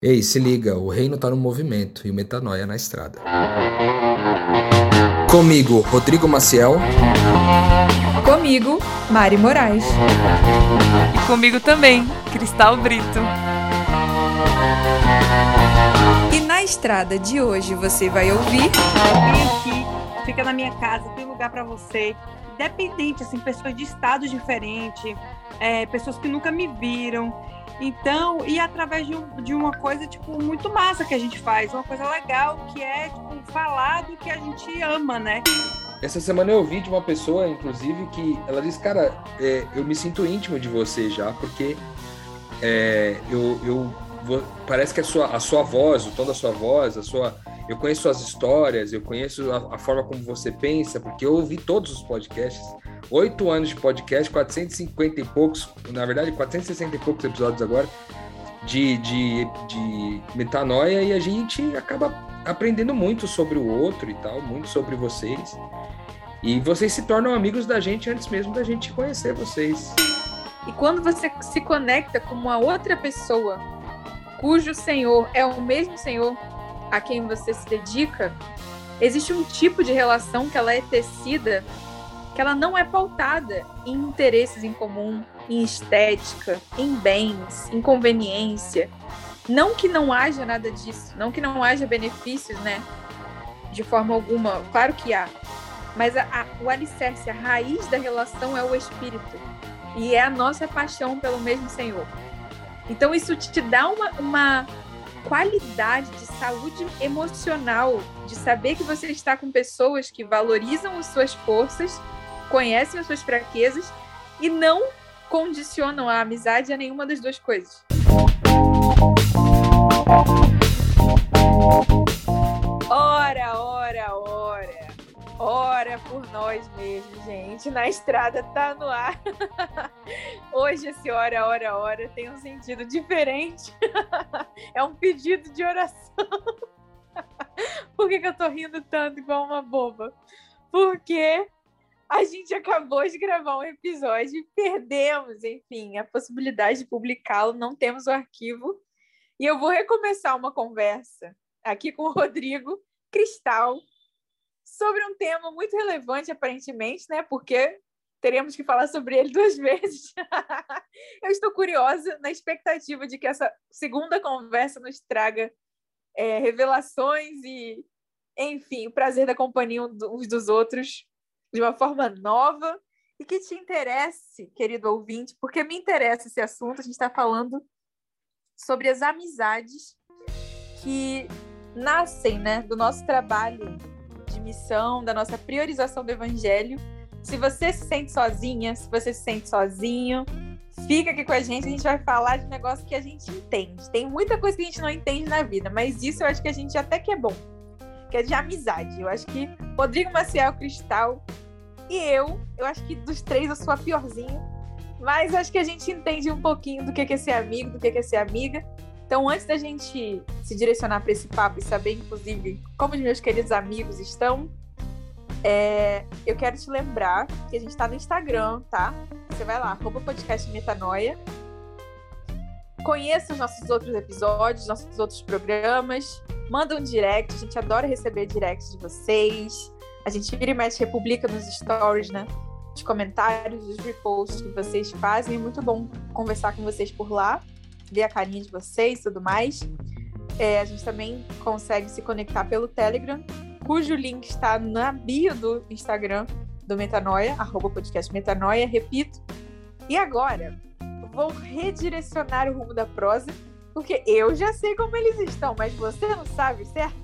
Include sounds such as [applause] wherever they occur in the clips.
Ei, se liga, o reino tá no movimento e o metanoia na estrada. Comigo, Rodrigo Maciel. Comigo, Mari Moraes. E comigo também, Cristal Brito. E na estrada de hoje você vai ouvir. Vem aqui, fica na minha casa, tem lugar para você. Independente, assim, pessoas de estados diferentes, é, pessoas que nunca me viram. Então, e através de, um, de, uma coisa, tipo, muito massa que a gente faz, uma coisa legal, que é, tipo, falar do que a gente ama, né? Essa semana eu ouvi de uma pessoa, inclusive, que ela disse, cara, é, eu me sinto íntimo de você já, porque é, eu, eu parece que a sua, a sua voz, o tom da sua voz, a sua, eu conheço suas histórias, eu conheço a, a forma como você pensa, porque eu ouvi todos os podcasts, oito anos de podcast, 450 e poucos, na verdade, 460 e poucos episódios agora, de, de, de metanoia, e a gente acaba aprendendo muito sobre o outro e tal, muito sobre vocês. E vocês se tornam amigos da gente antes mesmo da gente conhecer vocês. E quando você se conecta com uma outra pessoa cujo Senhor é o mesmo Senhor a quem você se dedica, existe um tipo de relação que ela é tecida que ela não é pautada em interesses em comum, em estética, em bens, em conveniência. Não que não haja nada disso, não que não haja benefícios, né? De forma alguma, claro que há. Mas a, a, o alicerce, a raiz da relação é o espírito. E é a nossa paixão pelo mesmo Senhor. Então, isso te dá uma, uma qualidade de saúde emocional, de saber que você está com pessoas que valorizam as suas forças conhecem as suas fraquezas e não condicionam a amizade a nenhuma das duas coisas. Por nós mesmos, gente. Na estrada tá no ar. [laughs] Hoje esse ora, ora, ora tem um sentido diferente. [laughs] É um pedido de oração. [laughs] Por que, que eu tô rindo tanto igual uma boba? Porque a gente acabou de gravar um episódio e perdemos, enfim, a possibilidade de publicá-lo, não temos o arquivo. E eu vou recomeçar uma conversa aqui com o Rodrigo Cristal sobre um tema muito relevante, aparentemente, né? Porque teremos que falar sobre ele duas [laughs] vezes. eu estou curiosa, na expectativa de que essa segunda conversa nos traga é, revelações e, enfim, o prazer da companhia uns dos outros de uma forma nova e que te interesse, querido ouvinte, porque me interessa esse assunto. A gente está falando sobre as amizades que nascem né, do nosso trabalho de missão, da nossa priorização do evangelho. Se você se sente sozinha, se você se sente sozinho, fica aqui com a gente. A gente vai falar de um negócio que a gente entende. Tem muita coisa que a gente não entende na vida, mas isso eu acho que a gente até que é bom que é de amizade. Eu acho que Rodrigo Maciel Cristal e eu, eu acho que dos três eu sou a piorzinha, mas acho que a gente entende um pouquinho do que é ser amigo, do que é ser amiga. Então, antes da gente se direcionar para esse papo e saber, inclusive, como os meus queridos amigos estão, é, eu quero te lembrar que a gente está no Instagram, tá? Você vai lá, arroba podcast Metanoia. Conheça os nossos outros episódios, nossos outros programas. Manda um direct, a gente adora receber directs de vocês. A gente vira e mexe, republica nos stories, né? Os comentários, os reposts que vocês fazem. É muito bom conversar com vocês por lá, ver a carinha de vocês e tudo mais. É, a gente também consegue se conectar pelo Telegram, cujo link está na bio do Instagram do Metanoia, arroba podcast Metanoia, repito. E agora, vou redirecionar o rumo da prosa porque eu já sei como eles estão, mas você não sabe, certo?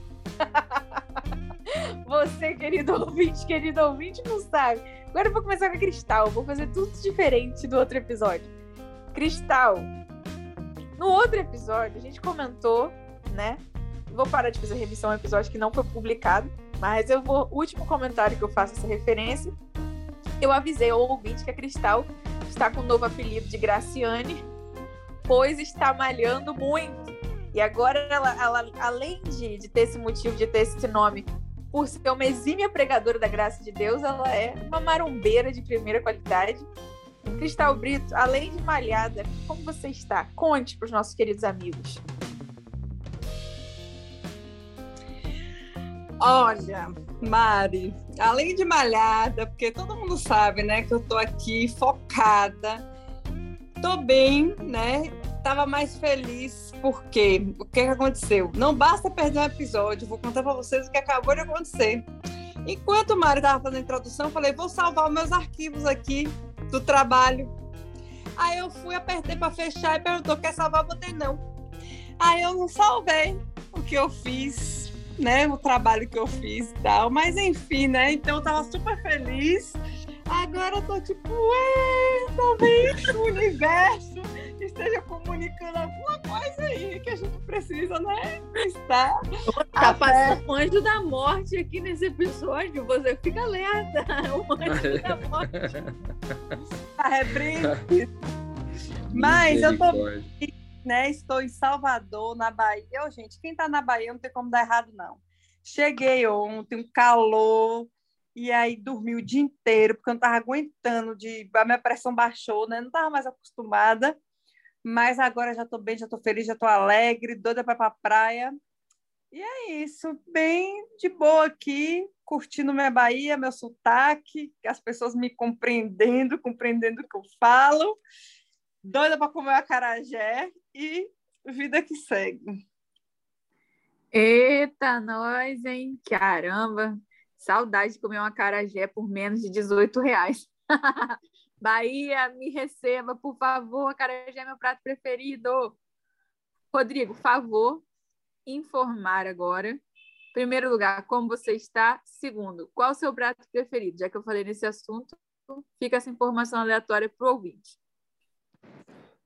[laughs] você, querido ouvinte, querido ouvinte, não sabe. Agora eu vou começar com a Cristal. Vou fazer tudo diferente do outro episódio. Cristal, no outro episódio, a gente comentou, né? Vou parar de fazer remissão ao episódio que não foi publicado, mas eu vou. O último comentário que eu faço essa referência, eu avisei ao ouvinte que a Cristal está com um novo apelido de Graciane pois está malhando muito. E agora ela, ela além de, de ter esse motivo, de ter esse nome, por ser uma exímia pregadora da graça de Deus, ela é uma marombeira de primeira qualidade. Cristal Brito, além de malhada, como você está? Conte para os nossos queridos amigos. Olha, Mari, além de malhada, porque todo mundo sabe, né, que eu tô aqui focada, tô bem, né? Tava mais feliz porque o que, que aconteceu? Não basta perder um episódio, vou contar para vocês o que acabou de acontecer. Enquanto o Mari estava fazendo a introdução, eu falei: vou salvar meus arquivos aqui do trabalho. Aí eu fui, apertei para fechar e perguntou: quer salvar? Botei não. Aí eu não salvei o que eu fiz, né? O trabalho que eu fiz e tal. Mas enfim, né? Então eu tava super feliz. Agora eu tô tipo, ué, talvez o universo esteja comunicando alguma coisa aí que a gente precisa, né? Estar. Tá passando um anjo da morte aqui nesse episódio. Você fica alerta. O [laughs] anjo da morte. [laughs] Tá repreendido. Mas eu tô né? Estou em Salvador, na Bahia. Ô, gente, quem tá na Bahia não tem como dar errado, não. Cheguei ontem, um calor, e aí dormi o dia inteiro, porque eu não estava aguentando, de... a minha pressão baixou, né? Não estava mais acostumada, mas agora já estou bem, já estou feliz, já estou alegre, doida para ir para a praia. E é isso, bem de boa aqui, curtindo minha Bahia, meu sotaque, as pessoas me compreendendo, compreendendo o que eu falo, doida para comer acarajé e vida que segue. Eita, nós, hein? Caramba! Saudade de comer uma carajé por menos de 18 reais. [laughs] Bahia, me receba, por favor. Acarajé é meu prato preferido. Rodrigo, favor, informar agora. Primeiro lugar, como você está? Segundo, qual o seu prato preferido? Já que eu falei nesse assunto, fica essa informação aleatória para o ouvinte.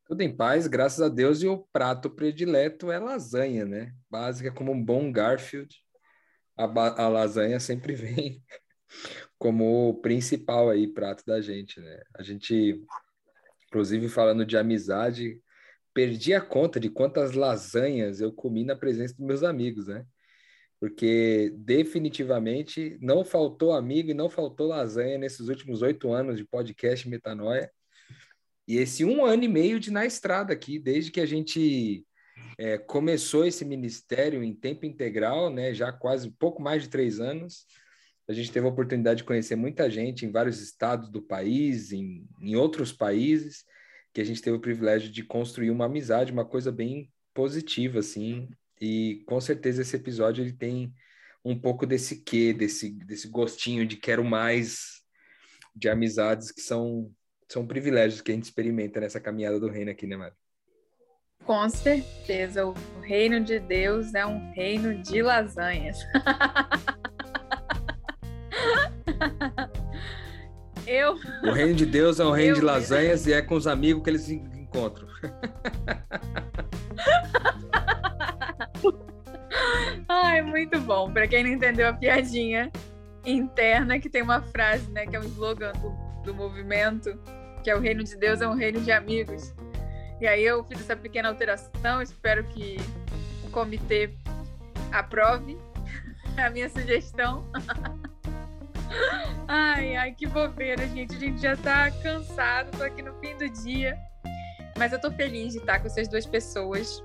Tudo em paz, graças a Deus. E o prato predileto é lasanha, né? Básica como um bom Garfield. A, a lasanha sempre [laughs] vem como o principal aí prato da gente, né? A gente, inclusive falando de amizade, perdi a conta de quantas lasanhas eu comi na presença dos meus amigos, né? Porque definitivamente não faltou amigo e não faltou lasanha nesses últimos oito anos de podcast Metanoia. E esse um ano e meio de na estrada aqui, desde que a gente é, começou esse ministério em tempo integral, né? Já quase pouco mais de três anos. A gente teve a oportunidade de conhecer muita gente em vários estados do país, em, em outros países, que a gente teve o privilégio de construir uma amizade, uma coisa bem positiva, assim. E com certeza esse episódio ele tem um pouco desse quê, desse, desse gostinho de quero mais, de amizades que são, são privilégios que a gente experimenta nessa caminhada do reino aqui, né, Mari? Com certeza, o reino de Deus é um reino de lasanhas. [laughs] [laughs] Eu. O reino de Deus é um reino eu de lasanhas e é com os amigos que eles se encontram. [laughs] Ai, muito bom. Para quem não entendeu a piadinha interna, que tem uma frase, né, que é um slogan do, do movimento, que é o reino de Deus é um reino de amigos. E aí eu fiz essa pequena alteração, espero que o comitê aprove [laughs] a minha sugestão. Ai, ai, que bobeira, gente. A gente já tá cansado, tô aqui no fim do dia. Mas eu tô feliz de estar com essas duas pessoas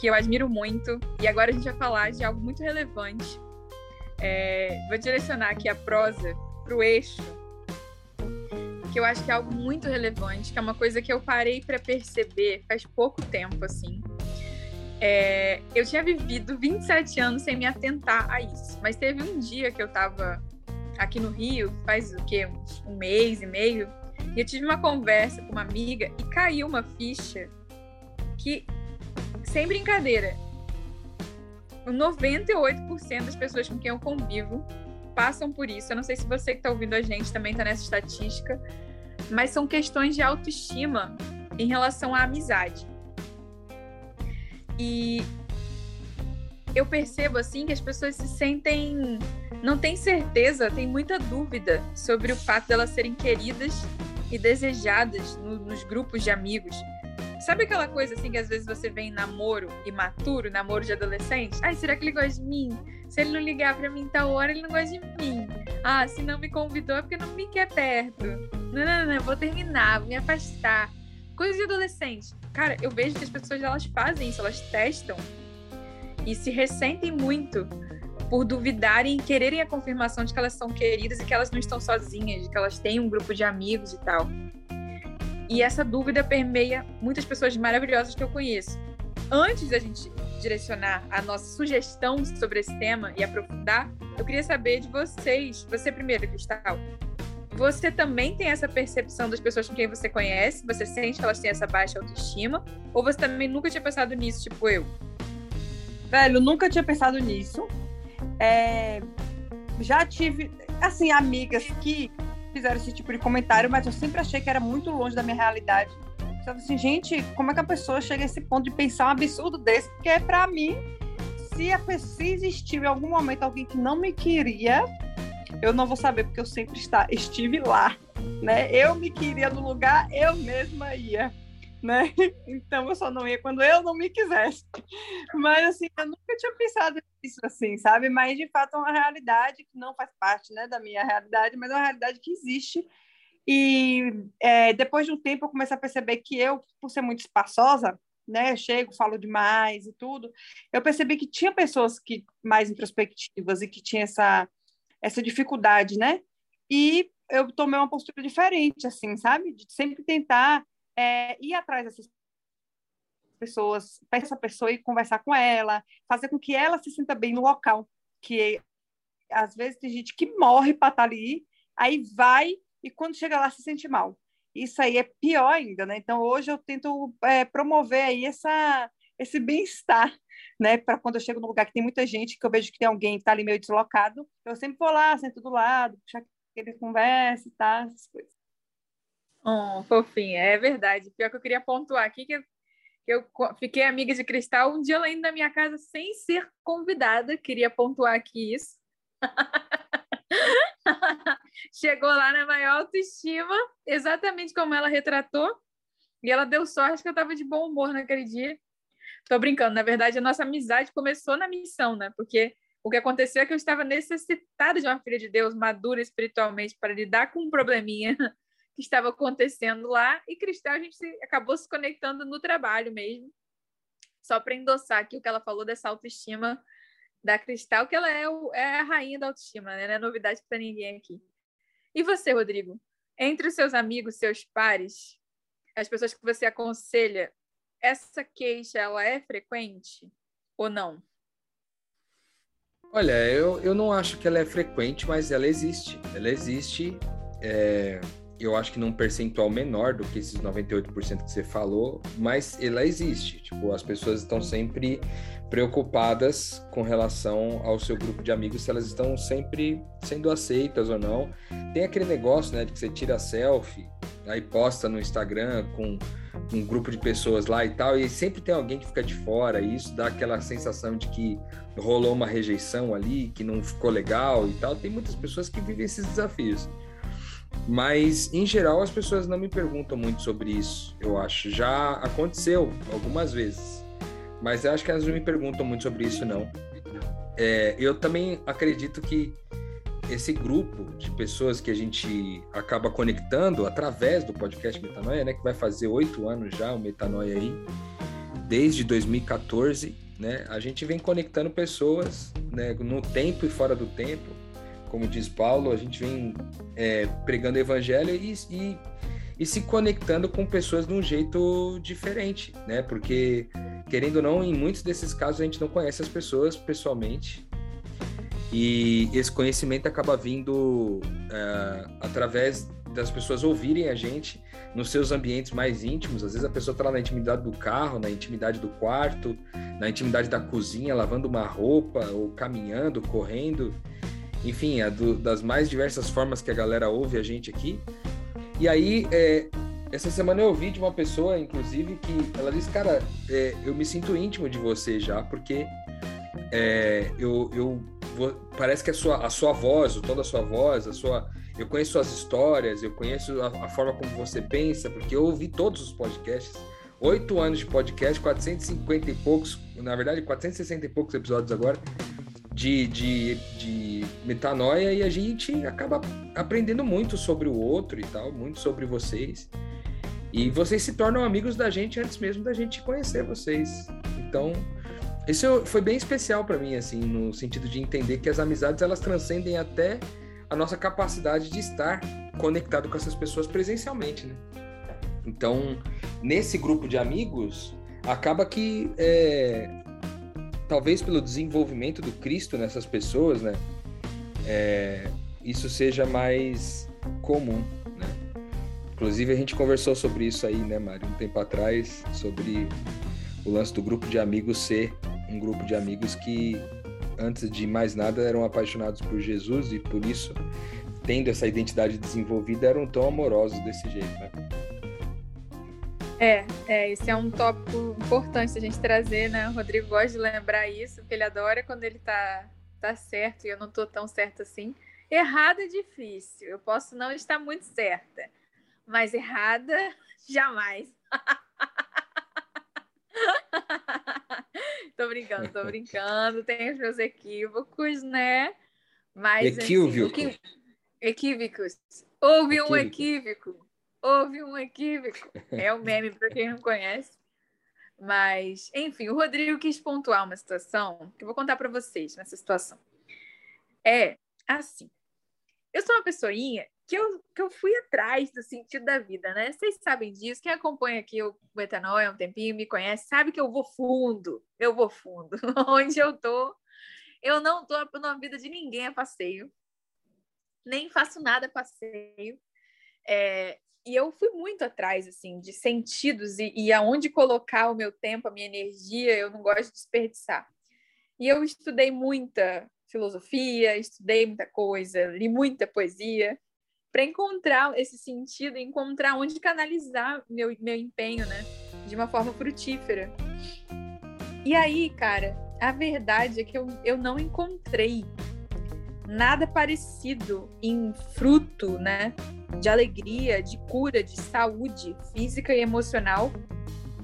que eu admiro muito. E agora a gente vai falar de algo muito relevante. É, vou direcionar aqui a prosa pro eixo, que eu acho que é algo muito relevante, que é uma coisa que eu parei para perceber faz pouco tempo, assim. É, eu tinha vivido 27 anos sem me atentar a isso, mas teve um dia que eu tava aqui no Rio, faz o quê? Um mês e meio. E eu tive uma conversa com uma amiga e caiu uma ficha que, sem brincadeira, 98% das pessoas com quem eu convivo passam por isso. Eu não sei se você que está ouvindo a gente também está nessa estatística, mas são questões de autoestima em relação à amizade. E eu percebo assim que as pessoas se sentem não têm certeza, têm muita dúvida sobre o fato de elas serem queridas e desejadas no, nos grupos de amigos. Sabe aquela coisa assim que às vezes você vem em namoro imaturo, namoro de adolescente? Ai, será que ele gosta de mim? Se ele não ligar para mim tal hora, ele não gosta de mim. Ah, se não me convidou é porque não me quer perto. Não, não, não, vou terminar, vou me afastar. Coisa de adolescente. Cara, eu vejo que as pessoas elas fazem isso, elas testam e se ressentem muito por duvidarem e quererem a confirmação de que elas são queridas e que elas não estão sozinhas, de que elas têm um grupo de amigos e tal. E essa dúvida permeia muitas pessoas maravilhosas que eu conheço. Antes da gente direcionar a nossa sugestão sobre esse tema e aprofundar, eu queria saber de vocês, você primeiro, Cristal, você também tem essa percepção das pessoas com quem você conhece? Você sente que elas têm essa baixa autoestima? Ou você também nunca tinha pensado nisso, tipo eu? Velho, nunca tinha pensado nisso. É... Já tive, assim, amigas que fizeram esse tipo de comentário, mas eu sempre achei que era muito longe da minha realidade. Sabe assim, gente, como é que a pessoa chega a esse ponto de pensar um absurdo desse? Porque é para mim, se, a, se existiu em algum momento alguém que não me queria, eu não vou saber porque eu sempre está, estive lá, né? Eu me queria no lugar, eu mesma ia, né? [laughs] Então eu só não ia quando eu não me quisesse. Mas assim, eu nunca tinha pensado nisso assim, sabe? Mas de fato é uma realidade que não faz parte, né, da minha realidade, mas é uma realidade que existe. E é, depois de um tempo eu comecei a perceber que eu, por ser muito espaçosa, né, chego, falo demais e tudo, eu percebi que tinha pessoas que mais introspectivas e que tinha essa essa dificuldade, né? E eu tomei uma postura diferente, assim, sabe? De sempre tentar é, ir atrás dessas pessoas, pegar essa pessoa e conversar com ela, fazer com que ela se sinta bem no local. Que às vezes tem gente que morre para estar tá ali, aí vai e quando chega lá se sente mal. Isso aí é pior ainda, né? Então hoje eu tento é, promover aí essa esse bem-estar, né? Para quando eu chego num lugar que tem muita gente, que eu vejo que tem alguém que está ali meio deslocado, eu sempre vou lá, sento do lado, puxar aquele conversa e tá, essas coisas. Oh, fofinha, é verdade. Pior que eu queria pontuar aqui que eu, que eu fiquei amiga de Cristal um dia indo na minha casa sem ser convidada. Queria pontuar aqui isso. [laughs] Chegou lá na maior autoestima, exatamente como ela retratou. E ela deu sorte que eu estava de bom humor naquele dia. Tô brincando, na verdade, a nossa amizade começou na missão, né? Porque o que aconteceu é que eu estava necessitada de uma filha de Deus madura espiritualmente para lidar com um probleminha [laughs] que estava acontecendo lá. E Cristal, a gente acabou se conectando no trabalho mesmo. Só para endossar aqui o que ela falou dessa autoestima da Cristal, que ela é, o, é a rainha da autoestima, né? Não é novidade para ninguém aqui. E você, Rodrigo? Entre os seus amigos, seus pares, as pessoas que você aconselha, essa queixa ela é frequente ou não? Olha, eu, eu não acho que ela é frequente, mas ela existe. Ela existe, é, eu acho que num percentual menor do que esses 98% que você falou, mas ela existe. Tipo, as pessoas estão sempre preocupadas com relação ao seu grupo de amigos, se elas estão sempre sendo aceitas ou não. Tem aquele negócio, né, de que você tira selfie, aí posta no Instagram com um grupo de pessoas lá e tal, e sempre tem alguém que fica de fora, e isso dá aquela sensação de que rolou uma rejeição ali, que não ficou legal e tal. Tem muitas pessoas que vivem esses desafios. Mas, em geral, as pessoas não me perguntam muito sobre isso, eu acho. Já aconteceu algumas vezes, mas eu acho que elas não me perguntam muito sobre isso, não. É, eu também acredito que esse grupo de pessoas que a gente acaba conectando através do podcast Metanoia, né, que vai fazer oito anos já o Metanoia aí, desde 2014, né, a gente vem conectando pessoas, né, no tempo e fora do tempo, como diz Paulo, a gente vem é, pregando evangelho e, e, e se conectando com pessoas de um jeito diferente, né, porque querendo ou não, em muitos desses casos a gente não conhece as pessoas pessoalmente, e esse conhecimento acaba vindo uh, através das pessoas ouvirem a gente nos seus ambientes mais íntimos. Às vezes a pessoa está lá na intimidade do carro, na intimidade do quarto, na intimidade da cozinha, lavando uma roupa, ou caminhando, correndo. Enfim, do, das mais diversas formas que a galera ouve a gente aqui. E aí, é, essa semana eu ouvi de uma pessoa, inclusive, que ela disse: Cara, é, eu me sinto íntimo de você já, porque é, eu, eu parece que a sua, a sua voz, o tom da sua voz, a sua, eu conheço suas histórias, eu conheço a, a forma como você pensa, porque eu ouvi todos os podcasts, oito anos de podcast, 450 e poucos, na verdade 460 e poucos episódios agora, de, de, de metanoia, e a gente acaba aprendendo muito sobre o outro e tal, muito sobre vocês. E vocês se tornam amigos da gente antes mesmo da gente conhecer vocês. Então, Isso foi bem especial para mim, assim, no sentido de entender que as amizades elas transcendem até a nossa capacidade de estar conectado com essas pessoas presencialmente, né? Então, nesse grupo de amigos, acaba que é, talvez pelo desenvolvimento do Cristo nessas pessoas, né? É, isso seja mais comum, né? Inclusive a gente conversou sobre isso aí, né, Mário, um tempo atrás, sobre o lance do grupo de amigos ser um grupo de amigos que antes de mais nada eram apaixonados por Jesus e por isso, tendo essa identidade desenvolvida, eram tão amorosos desse jeito, né? É, é, esse é um tópico importante a gente trazer, né? O Rodrigo gosta de lembrar isso, porque ele adora quando ele tá, tá certo e eu não tô tão certo assim. Errado é difícil, eu posso não estar muito certa, mas errada, [laughs] jamais. [laughs] tô brincando, tô brincando, tenho os meus equívocos, né? Mas, Equívocos. Assim, equívocos. Houve um equívoco. Houve um equívoco. É um meme para quem não conhece. Mas, enfim, o Rodrigo quis pontuar uma situação que eu vou contar para vocês nessa situação. É assim. Eu sou uma pessoinha que eu, que eu fui atrás do sentido da vida, né? Vocês sabem disso. Quem acompanha aqui o Etanol há um tempinho, me conhece, sabe que eu vou fundo. Eu vou fundo. [laughs] Onde eu tô, eu não tô na vida de ninguém a passeio. Nem faço nada a passeio. É, e eu fui muito atrás assim de sentidos e, e aonde colocar o meu tempo, a minha energia, eu não gosto de desperdiçar. E eu estudei muita filosofia, estudei muita coisa, li muita poesia para encontrar esse sentido, encontrar onde canalizar meu, meu empenho, né? De uma forma frutífera. E aí, cara, a verdade é que eu, eu não encontrei nada parecido em fruto, né? De alegria, de cura, de saúde física e emocional,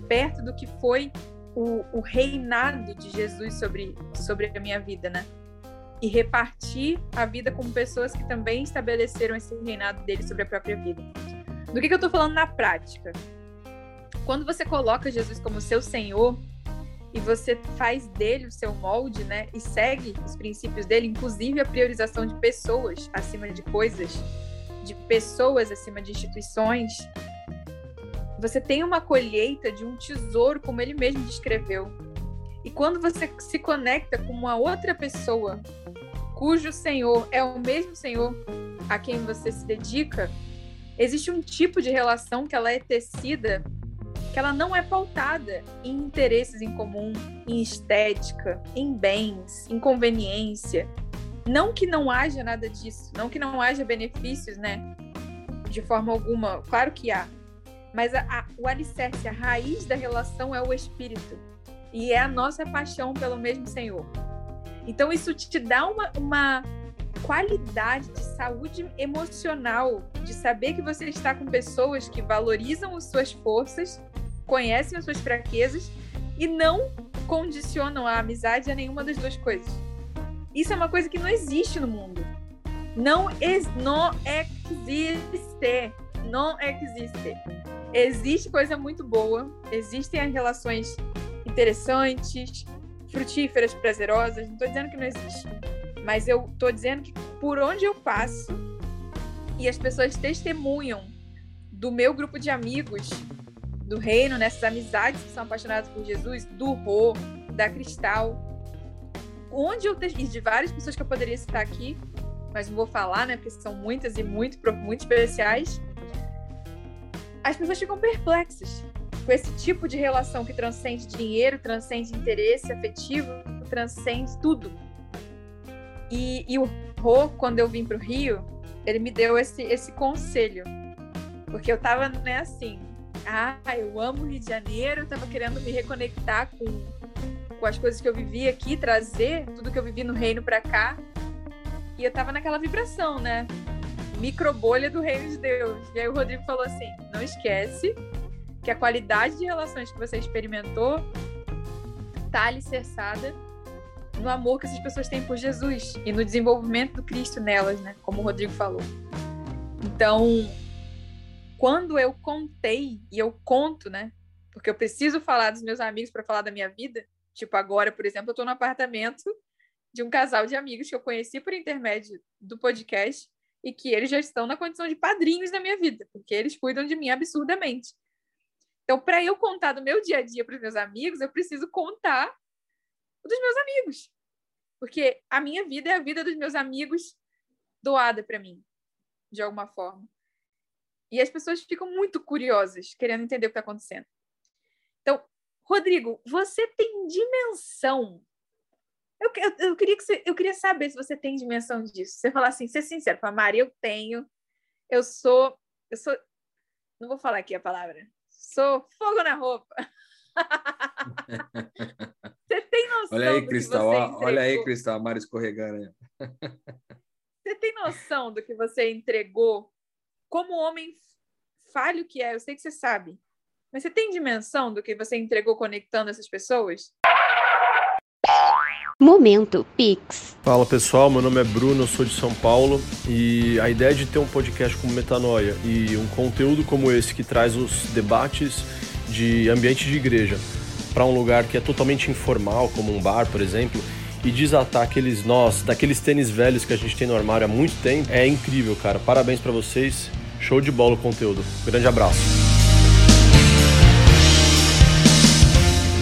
perto do que foi o, o reinado de Jesus sobre, sobre a minha vida, né? e repartir a vida com pessoas que também estabeleceram esse reinado dele sobre a própria vida. Do que, que eu estou falando na prática? Quando você coloca Jesus como seu Senhor e você faz dele o seu molde, né, e segue os princípios dele, inclusive a priorização de pessoas acima de coisas, de pessoas acima de instituições, você tem uma colheita de um tesouro, como ele mesmo descreveu. E quando você se conecta com uma outra pessoa cujo Senhor é o mesmo Senhor a quem você se dedica, existe um tipo de relação que ela é tecida, que ela não é pautada em interesses em comum, em estética, em bens, em conveniência. Não que não haja nada disso, não que não haja benefícios, né? De forma alguma, claro que há. Mas a, a, o alicerce, a raiz da relação é o espírito. E é a nossa paixão pelo mesmo Senhor. Então, isso te dá uma, uma qualidade de saúde emocional, de saber que você está com pessoas que valorizam as suas forças, conhecem as suas fraquezas e não condicionam a amizade a nenhuma das duas coisas. Isso é uma coisa que não existe no mundo. Não, ex, não existe. Não existe. Existe coisa muito boa, existem as relações interessantes, frutíferas, prazerosas. Não estou dizendo que não existe, mas eu estou dizendo que por onde eu passo e as pessoas testemunham do meu grupo de amigos do reino, nessas amizades que são apaixonadas por Jesus, do Rô, da Cristal, onde eu e de várias pessoas que eu poderia citar aqui, mas não vou falar, né, porque são muitas e muito muito especiais. As pessoas ficam perplexas com esse tipo de relação que transcende dinheiro, transcende interesse afetivo, transcende tudo. E, e o Rô, quando eu vim para o Rio, ele me deu esse, esse conselho. Porque eu tava, né, assim, ah, eu amo Rio de Janeiro, eu tava querendo me reconectar com, com as coisas que eu vivi aqui, trazer tudo que eu vivi no reino para cá. E eu tava naquela vibração, né? Microbolha do reino de Deus. E aí o Rodrigo falou assim: não esquece que a qualidade de relações que você experimentou está alicerçada no amor que essas pessoas têm por Jesus e no desenvolvimento do Cristo nelas, né? Como o Rodrigo falou. Então, quando eu contei e eu conto, né? Porque eu preciso falar dos meus amigos para falar da minha vida, Tipo, agora, por exemplo, eu estou no apartamento de um casal de amigos que eu conheci por intermédio do podcast e que eles já estão na condição de padrinhos da minha vida, porque eles cuidam de mim absurdamente. Então, para eu contar do meu dia a dia para os meus amigos, eu preciso contar dos meus amigos. Porque a minha vida é a vida dos meus amigos doada para mim, de alguma forma. E as pessoas ficam muito curiosas, querendo entender o que está acontecendo. Então, Rodrigo, você tem dimensão. Eu, eu, eu, queria que você, eu queria saber se você tem dimensão disso. Você falar assim, ser sincero, para Maria, eu tenho. Eu sou, eu sou, não vou falar aqui a palavra. Sou fogo na roupa. [laughs] você tem noção? Olha aí, Cristal, olha aí, Cristal, a Mari escorregando. você tem noção do que você entregou como homem falho que é? Eu sei que você sabe. Mas você tem dimensão do que você entregou conectando essas pessoas? Momento Pix. Fala pessoal, meu nome é Bruno, eu sou de São Paulo e a ideia de ter um podcast como Metanoia e um conteúdo como esse que traz os debates de ambiente de igreja para um lugar que é totalmente informal, como um bar, por exemplo, e desatar aqueles nós, daqueles tênis velhos que a gente tem no armário há muito tempo, é incrível, cara. Parabéns para vocês. Show de bola o conteúdo. Grande abraço.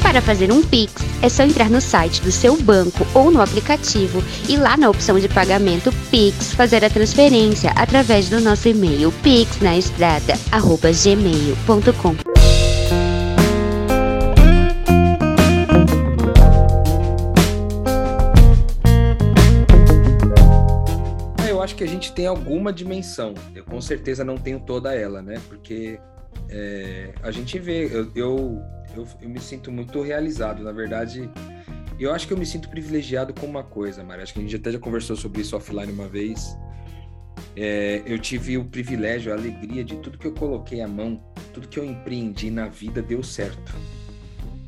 Para fazer um Pix, é só entrar no site do seu banco ou no aplicativo e lá na opção de pagamento Pix fazer a transferência através do nosso e-mail pixnaestrada@gmail.com. acho que a gente tem alguma dimensão. Eu com certeza não tenho toda ela, né? Porque é, a gente vê, eu, eu, eu, eu, me sinto muito realizado, na verdade. Eu acho que eu me sinto privilegiado com uma coisa, Mari. Acho que a gente até já conversou sobre isso offline uma vez. É, eu tive o privilégio, a alegria de tudo que eu coloquei à mão, tudo que eu empreendi na vida deu certo.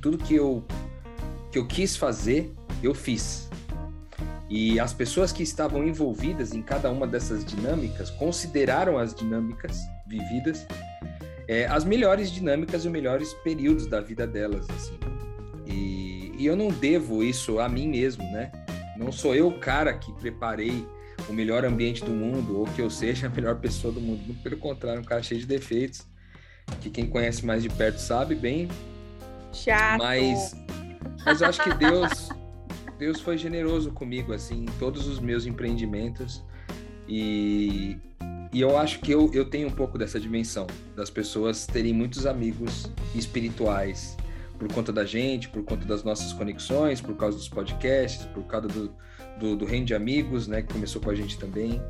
Tudo que eu que eu quis fazer, eu fiz. E as pessoas que estavam envolvidas em cada uma dessas dinâmicas consideraram as dinâmicas vividas é, as melhores dinâmicas e os melhores períodos da vida delas, assim. E, e eu não devo isso a mim mesmo, né? Não sou eu o cara que preparei o melhor ambiente do mundo ou que eu seja a melhor pessoa do mundo. Pelo contrário, um cara cheio de defeitos, que quem conhece mais de perto sabe bem. Chato. Mas, mas eu acho que Deus Deus foi generoso comigo, assim, em todos os meus empreendimentos. E, e eu acho que eu, eu tenho um pouco dessa dimensão, das pessoas terem muitos amigos espirituais, por conta da gente, por conta das nossas conexões, por causa dos podcasts, por causa do, do, do Reino de Amigos, né, que começou com a gente também.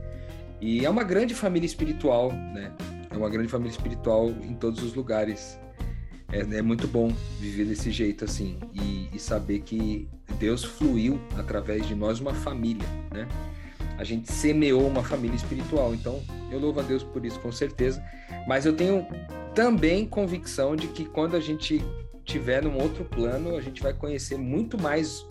E é uma grande família espiritual, né? É uma grande família espiritual em todos os lugares. É, é muito bom viver desse jeito, assim, e, e saber que Deus fluiu através de nós uma família, né? A gente semeou uma família espiritual. Então, eu louvo a Deus por isso, com certeza. Mas eu tenho também convicção de que quando a gente tiver num outro plano, a gente vai conhecer muito mais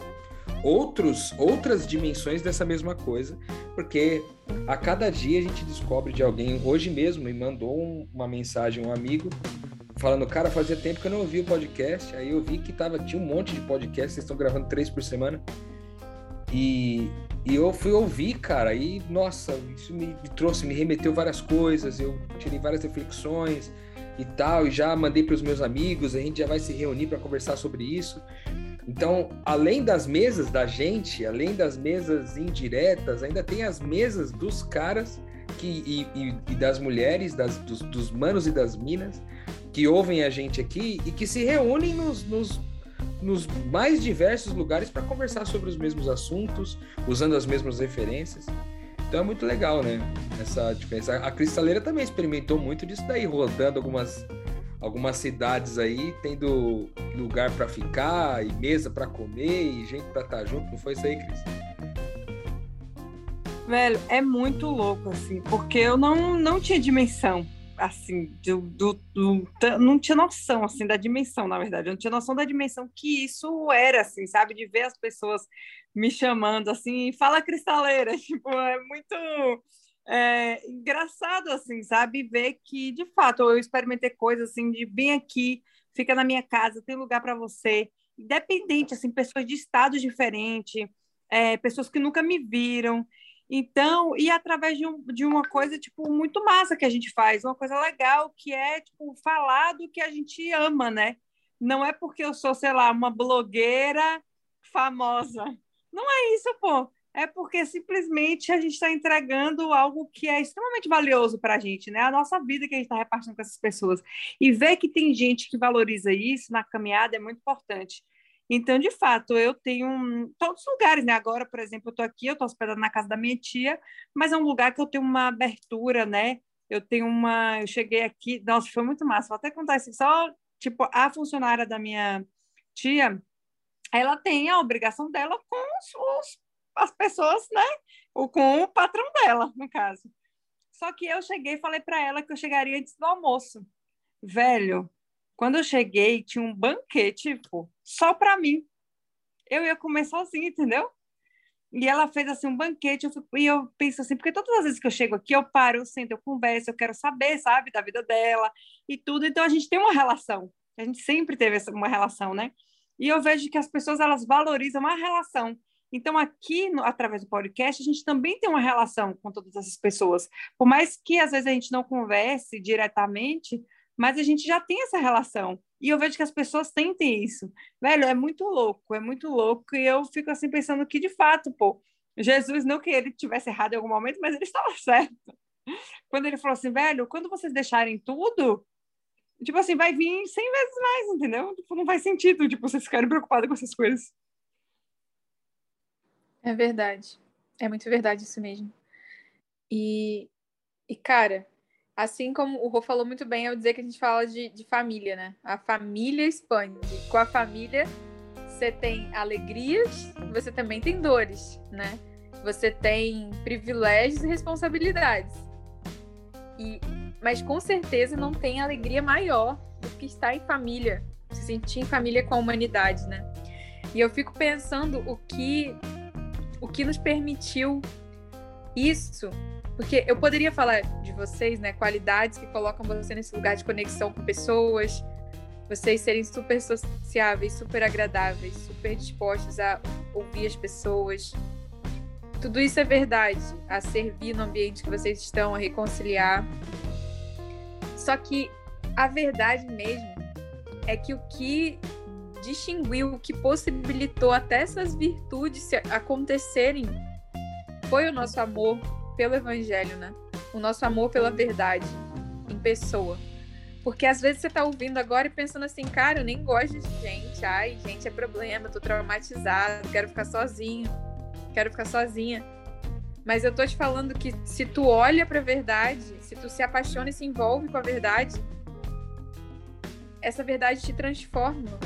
outros outras dimensões dessa mesma coisa, porque a cada dia a gente descobre de alguém. Hoje mesmo me mandou um, uma mensagem um amigo falando, cara, fazia tempo que eu não ouvia o podcast. Aí eu vi que tava, tinha um monte de podcast, vocês estão gravando três por semana. E, e eu fui ouvir, cara, e nossa, isso me, me trouxe, me remeteu várias coisas, eu tirei várias reflexões e tal, e já mandei para os meus amigos, a gente já vai se reunir para conversar sobre isso. Então, além das mesas da gente, além das mesas indiretas, ainda tem as mesas dos caras que, e, e, e das mulheres, das, dos, dos manos e das minas, que ouvem a gente aqui e que se reúnem nos, nos, nos mais diversos lugares para conversar sobre os mesmos assuntos, usando as mesmas referências. Então é muito legal, né? Essa diferença. A Cristaleira também experimentou muito disso daí, rodando algumas, algumas cidades aí, tendo lugar para ficar, e mesa para comer, e gente para estar tá junto. Não foi isso aí, Cris? Velho, é muito louco, assim, porque eu não, não tinha dimensão assim, do, do, do, não tinha noção, assim, da dimensão, na verdade, eu não tinha noção da dimensão que isso era, assim, sabe, de ver as pessoas me chamando, assim, fala cristaleira, [laughs] tipo, é muito é, engraçado, assim, sabe, ver que, de fato, eu experimentei coisas, assim, de vir aqui, fica na minha casa, tem lugar para você, independente, assim, pessoas de estados diferentes, é, pessoas que nunca me viram. Então, e através de, um, de uma coisa, tipo, muito massa que a gente faz, uma coisa legal, que é, tipo, falar do que a gente ama, né? Não é porque eu sou, sei lá, uma blogueira famosa. Não é isso, pô. É porque simplesmente a gente está entregando algo que é extremamente valioso para a gente, né? A nossa vida que a gente está repartindo com essas pessoas. E ver que tem gente que valoriza isso na caminhada é muito importante. Então, de fato, eu tenho todos os lugares, né? Agora, por exemplo, eu estou aqui, eu estou hospedada na casa da minha tia, mas é um lugar que eu tenho uma abertura, né? Eu tenho uma. Eu cheguei aqui, nossa, foi muito massa. Vou até contar isso. Só, tipo, a funcionária da minha tia, ela tem a obrigação dela com os, os, as pessoas, né? Ou com o patrão dela, no caso. Só que eu cheguei e falei para ela que eu chegaria antes do almoço. Velho, quando eu cheguei, tinha um banquete, tipo, só para mim. Eu ia comer sozinha, entendeu? E ela fez assim um banquete, eu fui, e eu penso assim, porque todas as vezes que eu chego aqui, eu paro, eu sento, eu converso, eu quero saber, sabe, da vida dela e tudo. Então a gente tem uma relação. A gente sempre teve uma relação, né? E eu vejo que as pessoas elas valorizam a relação. Então, aqui, no, através do podcast, a gente também tem uma relação com todas essas pessoas. Por mais que às vezes a gente não converse diretamente, mas a gente já tem essa relação. E eu vejo que as pessoas sentem isso. Velho, é muito louco, é muito louco. E eu fico assim pensando que, de fato, pô, Jesus, não que ele tivesse errado em algum momento, mas ele estava [laughs] certo. Quando ele falou assim, velho, quando vocês deixarem tudo, tipo assim, vai vir 100 vezes mais, entendeu? Tipo, não faz sentido, tipo, vocês ficarem preocupados com essas coisas. É verdade. É muito verdade isso mesmo. E, e cara, Assim como o Rô falou muito bem ao dizer que a gente fala de, de família, né? A família expande. Com a família, você tem alegrias, você também tem dores, né? Você tem privilégios e responsabilidades. E, mas com certeza não tem alegria maior do que estar em família, se sentir em família com a humanidade, né? E eu fico pensando o que o que nos permitiu isso porque eu poderia falar de vocês, né? Qualidades que colocam você nesse lugar de conexão com pessoas, vocês serem super sociáveis, super agradáveis, super dispostos a ouvir as pessoas. Tudo isso é verdade, a servir no ambiente que vocês estão, a reconciliar. Só que a verdade mesmo é que o que distinguiu, o que possibilitou até essas virtudes acontecerem foi o nosso amor pelo evangelho, né? O nosso amor pela verdade em pessoa. Porque às vezes você tá ouvindo agora e pensando assim, cara, eu nem gosto de gente. Ai, gente, é problema, tô traumatizado, quero ficar sozinho, quero ficar sozinha. Mas eu tô te falando que se tu olha pra verdade, se tu se apaixona e se envolve com a verdade, essa verdade te transforma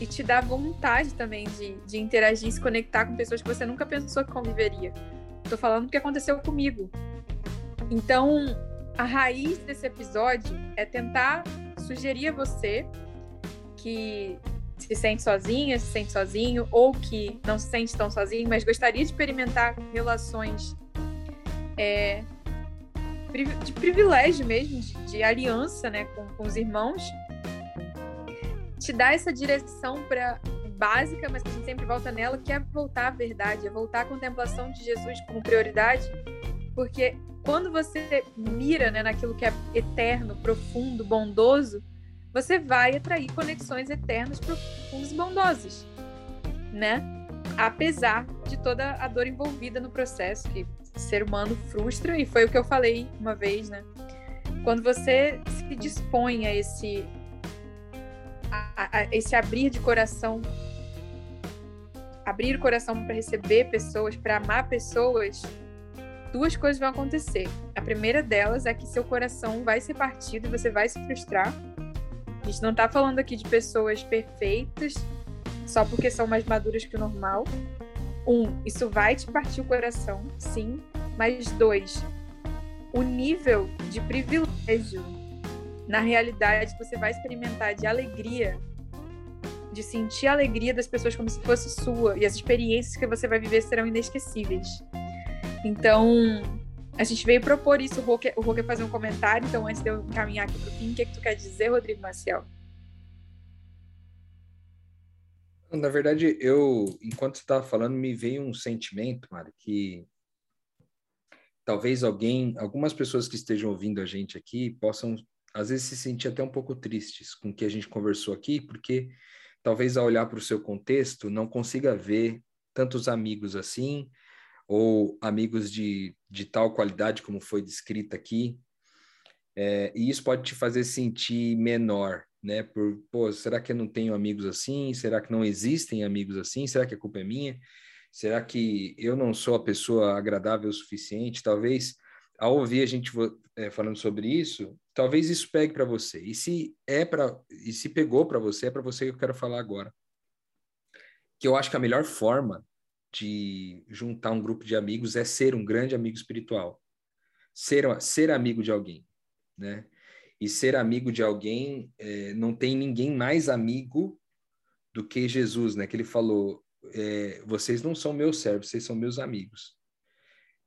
e te dá vontade também de, de interagir, se conectar com pessoas que você nunca pensou que conviveria. Tô falando o que aconteceu comigo. Então, a raiz desse episódio é tentar sugerir a você que se sente sozinha, se sente sozinho, ou que não se sente tão sozinho, mas gostaria de experimentar relações é, de privilégio mesmo, de, de aliança né, com, com os irmãos, te dá essa direção para básica, mas que a gente sempre volta nela, que é voltar à verdade, é voltar à contemplação de Jesus como prioridade, porque quando você mira né, naquilo que é eterno, profundo, bondoso, você vai atrair conexões eternas, profundas e bondosas, né? Apesar de toda a dor envolvida no processo que o ser humano frustra, e foi o que eu falei uma vez, né? Quando você se dispõe a esse a, a, esse abrir de coração abrir o coração para receber pessoas, para amar pessoas, duas coisas vão acontecer. A primeira delas é que seu coração vai ser partido e você vai se frustrar. A gente não está falando aqui de pessoas perfeitas só porque são mais maduras que o normal. Um, isso vai te partir o coração, sim. Mas dois, o nível de privilégio na realidade que você vai experimentar de alegria de sentir a alegria das pessoas como se fosse sua. E as experiências que você vai viver serão inesquecíveis. Então, a gente veio propor isso. O Rô quer, fazer um comentário. Então, antes de eu encaminhar aqui para o fim, o que, é que tu quer dizer, Rodrigo Marcial? Na verdade, eu, enquanto você estava falando, me veio um sentimento, Mário, que talvez alguém, algumas pessoas que estejam ouvindo a gente aqui possam, às vezes, se sentir até um pouco tristes com o que a gente conversou aqui, porque talvez ao olhar para o seu contexto não consiga ver tantos amigos assim, ou amigos de, de tal qualidade como foi descrita aqui, é, e isso pode te fazer sentir menor, né? Por, pô, será que eu não tenho amigos assim? Será que não existem amigos assim? Será que a culpa é minha? Será que eu não sou a pessoa agradável o suficiente? Talvez, ao ouvir a gente é, falando sobre isso, talvez isso pegue para você. E se é para, e se pegou para você, é para você que eu quero falar agora. Que eu acho que a melhor forma de juntar um grupo de amigos é ser um grande amigo espiritual. Ser, ser amigo de alguém, né? E ser amigo de alguém, é, não tem ninguém mais amigo do que Jesus, né? Que ele falou, é, vocês não são meus servos, vocês são meus amigos.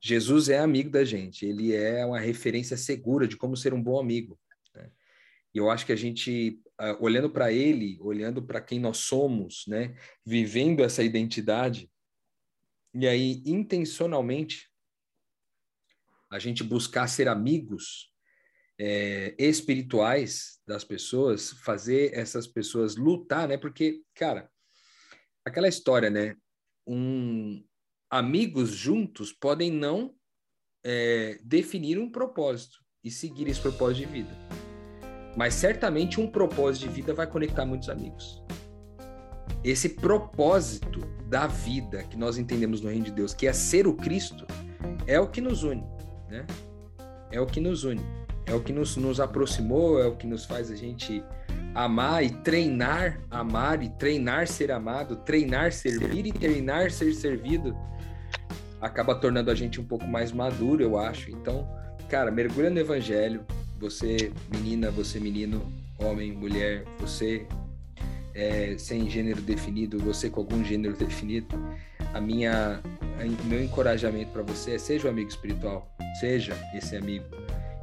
Jesus é amigo da gente, ele é uma referência segura de como ser um bom amigo. Né? E eu acho que a gente, olhando para ele, olhando para quem nós somos, né? Vivendo essa identidade, e aí intencionalmente a gente buscar ser amigos é, espirituais das pessoas, fazer essas pessoas lutar, né? Porque, cara, aquela história, né? Um, amigos juntos podem não é, definir um propósito e seguir esse propósito de vida. Mas certamente um propósito de vida vai conectar muitos amigos. Esse propósito da vida que nós entendemos no reino de Deus, que é ser o Cristo, é o que nos une, né? É o que nos une, é o que nos, nos aproximou, é o que nos faz a gente amar e treinar amar e treinar ser amado, treinar servir e treinar ser servido, acaba tornando a gente um pouco mais maduro, eu acho. Então, cara, mergulha no evangelho. Você, menina, você, menino, homem, mulher, você é, sem gênero definido, você com algum gênero definido. A minha, a, meu encorajamento para você é seja um amigo espiritual, seja esse amigo.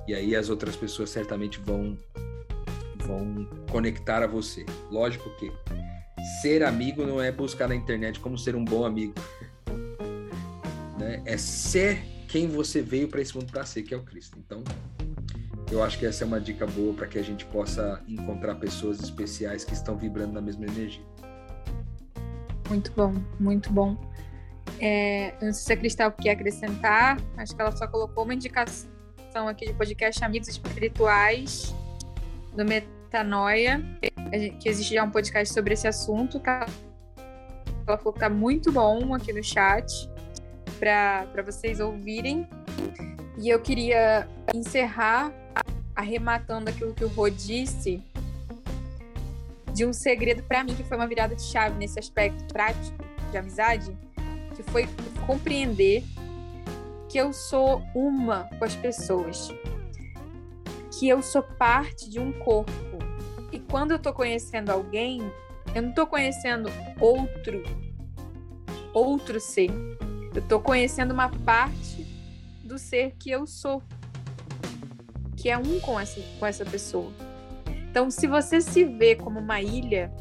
E aí as outras pessoas certamente vão vão conectar a você. Lógico que ser amigo não é buscar na internet como ser um bom amigo. Né? É ser quem você veio para esse mundo para ser, que é o Cristo. Então, eu acho que essa é uma dica boa para que a gente possa encontrar pessoas especiais que estão vibrando na mesma energia. Muito bom, muito bom. É, não sei se a Cristal quer acrescentar, acho que ela só colocou uma indicação aqui de podcast Amigos Espirituais do Metanoia, que existe já um podcast sobre esse assunto. Ela falou que tá muito bom aqui no chat para vocês ouvirem. E eu queria encerrar arrematando aquilo que o Rô disse de um segredo para mim que foi uma virada de chave nesse aspecto prático de amizade, que foi compreender que eu sou uma com as pessoas que eu sou parte de um corpo. E quando eu tô conhecendo alguém, eu não tô conhecendo outro outro ser. Eu tô conhecendo uma parte do ser que eu sou, que é um com essa, com essa pessoa. Então, se você se vê como uma ilha,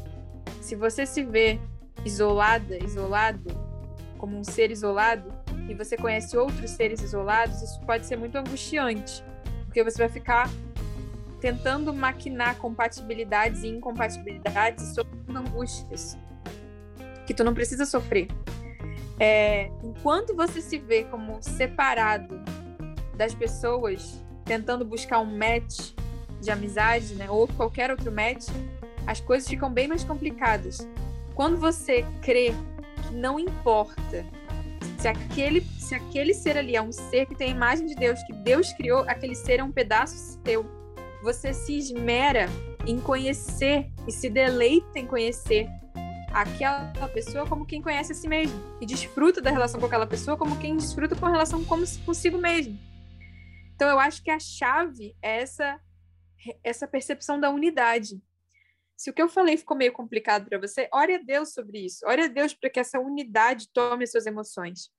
se você se vê isolada, isolado, como um ser isolado, e você conhece outros seres isolados, isso pode ser muito angustiante, porque você vai ficar tentando maquinar compatibilidades e incompatibilidades e sofrendo angústias que tu não precisa sofrer. É, enquanto você se vê como separado das pessoas, tentando buscar um match de amizade, né, ou qualquer outro match, as coisas ficam bem mais complicadas. Quando você crê que não importa se aquele, se aquele ser ali é um ser que tem a imagem de Deus, que Deus criou, aquele ser é um pedaço seu você se esmera em conhecer e se deleita em conhecer aquela pessoa como quem conhece a si mesmo e desfruta da relação com aquela pessoa como quem desfruta com a relação como consigo mesmo. Então eu acho que a chave é essa essa percepção da unidade. Se o que eu falei ficou meio complicado para você, ore a Deus sobre isso. Ore a Deus para que essa unidade tome as suas emoções.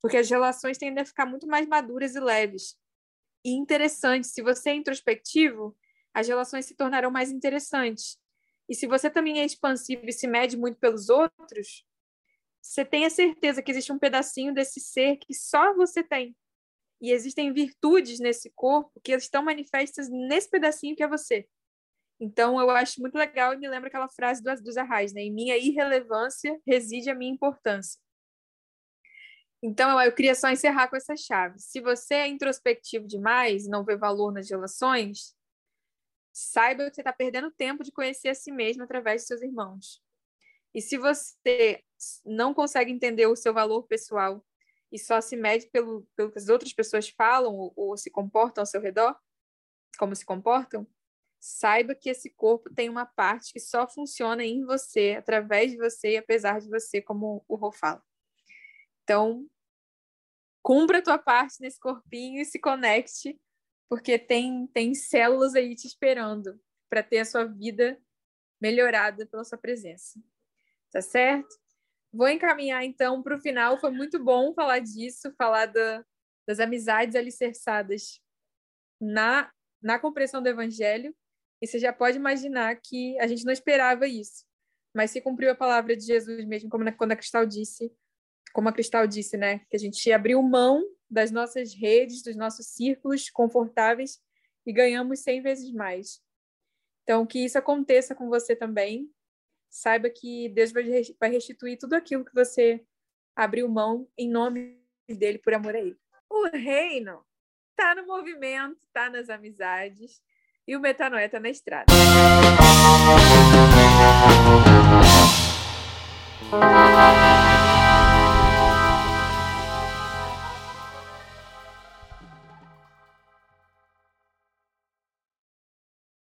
Porque as relações tendem a ficar muito mais maduras e leves e interessante. Se você é introspectivo, as relações se tornarão mais interessantes. E se você também é expansivo e se mede muito pelos outros, você tenha certeza que existe um pedacinho desse ser que só você tem. E existem virtudes nesse corpo que estão manifestas nesse pedacinho que é você. Então, eu acho muito legal e me lembra aquela frase do, dos Arrais, né? Em minha irrelevância reside a minha importância. Então, eu, eu queria só encerrar com essa chave. Se você é introspectivo demais, não vê valor nas relações, saiba que você está perdendo tempo de conhecer a si mesmo através de seus irmãos. E se você não consegue entender o seu valor pessoal e só se mede pelo, pelo que as outras pessoas falam ou, ou se comportam ao seu redor, como se comportam, saiba que esse corpo tem uma parte que só funciona em você, através de você e apesar de você, como o Rô fala. Então, cumpra a tua parte nesse corpinho e se conecte, porque tem, tem células aí te esperando para ter a sua vida melhorada pela sua presença. Tá certo? Vou encaminhar então para o final. Foi muito bom falar disso, falar da, das amizades alicerçadas na, na compreensão do Evangelho e você já pode imaginar que a gente não esperava isso, mas se cumpriu a palavra de Jesus mesmo, como quando a Cristal disse, como a Cristal disse, né? Que a gente abriu mão das nossas redes, dos nossos círculos confortáveis e ganhamos 100 vezes mais. Então, que isso aconteça com você também. Saiba que Deus vai restituir tudo aquilo que você abriu mão em nome dele, por amor a ele. O reino está no movimento, está nas amizades e o metanoia está na estrada. Música